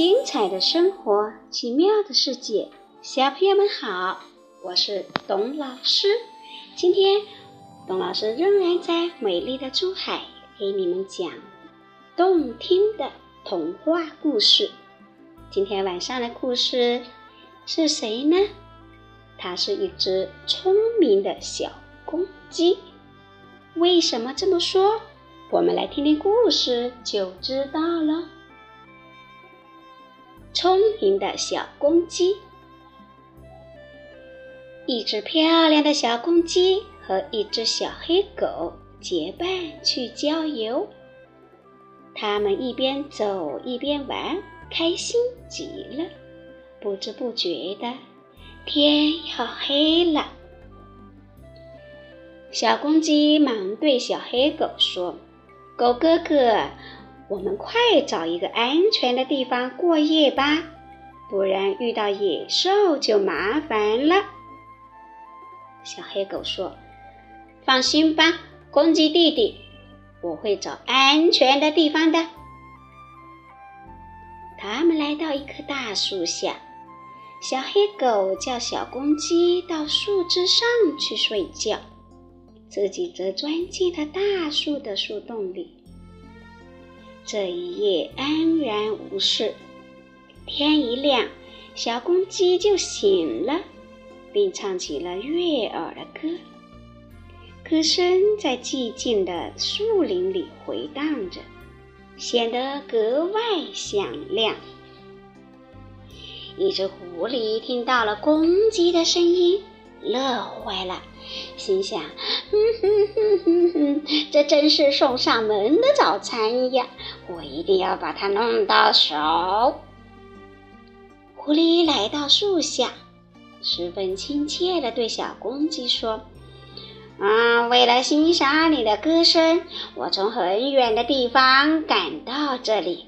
精彩的生活，奇妙的世界，小朋友们好，我是董老师。今天，董老师仍然在美丽的珠海给你们讲动听的童话故事。今天晚上的故事是谁呢？它是一只聪明的小公鸡。为什么这么说？我们来听听故事就知道了。聪明的小公鸡，一只漂亮的小公鸡和一只小黑狗结伴去郊游。他们一边走一边玩，开心极了。不知不觉的，天要黑了。小公鸡忙对小黑狗说。狗哥哥，我们快找一个安全的地方过夜吧，不然遇到野兽就麻烦了。小黑狗说：“放心吧，公鸡弟弟，我会找安全的地方的。”他们来到一棵大树下，小黑狗叫小公鸡到树枝上去睡觉。自己则钻进了大树的树洞里。这一夜安然无事。天一亮，小公鸡就醒了，并唱起了悦耳的歌。歌声在寂静的树林里回荡着，显得格外响亮。一只狐狸听到了公鸡的声音，乐坏了。心想：“哼哼哼哼哼，这真是送上门的早餐呀！我一定要把它弄到手。”狐狸来到树下，十分亲切地对小公鸡说：“啊，为了欣赏你的歌声，我从很远的地方赶到这里，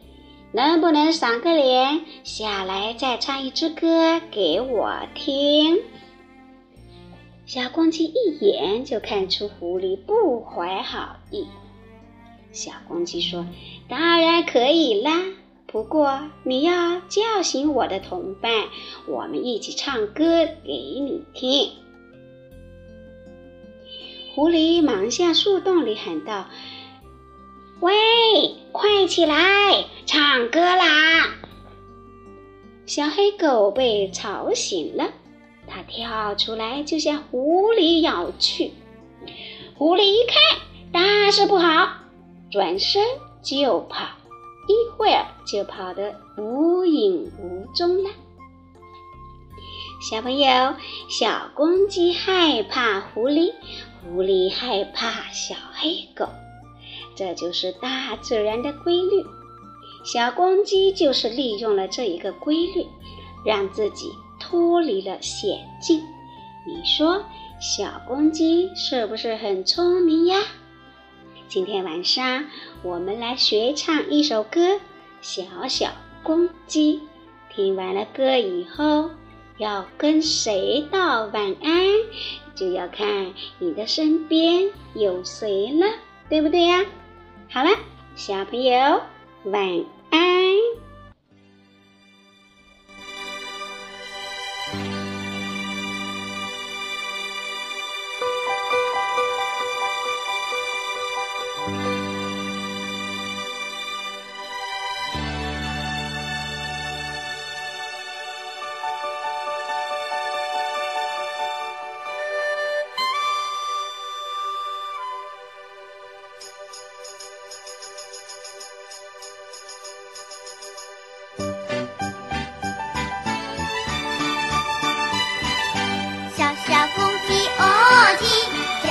能不能赏个脸，下来再唱一支歌给我听？”小公鸡一眼就看出狐狸不怀好意。小公鸡说：“当然可以啦，不过你要叫醒我的同伴，我们一起唱歌给你听。”狐狸忙向树洞里喊道：“喂，快起来，唱歌啦！”小黑狗被吵醒了。它跳出来就向狐狸咬去，狐狸一看大事不好，转身就跑，一会儿就跑得无影无踪了。小朋友，小公鸡害怕狐狸，狐狸害怕小黑狗，这就是大自然的规律。小公鸡就是利用了这一个规律，让自己。脱离了险境，你说小公鸡是不是很聪明呀？今天晚上我们来学唱一首歌《小小公鸡》。听完了歌以后，要跟谁道晚安，就要看你的身边有谁了，对不对呀？好了，小朋友晚。小公鸡哦叽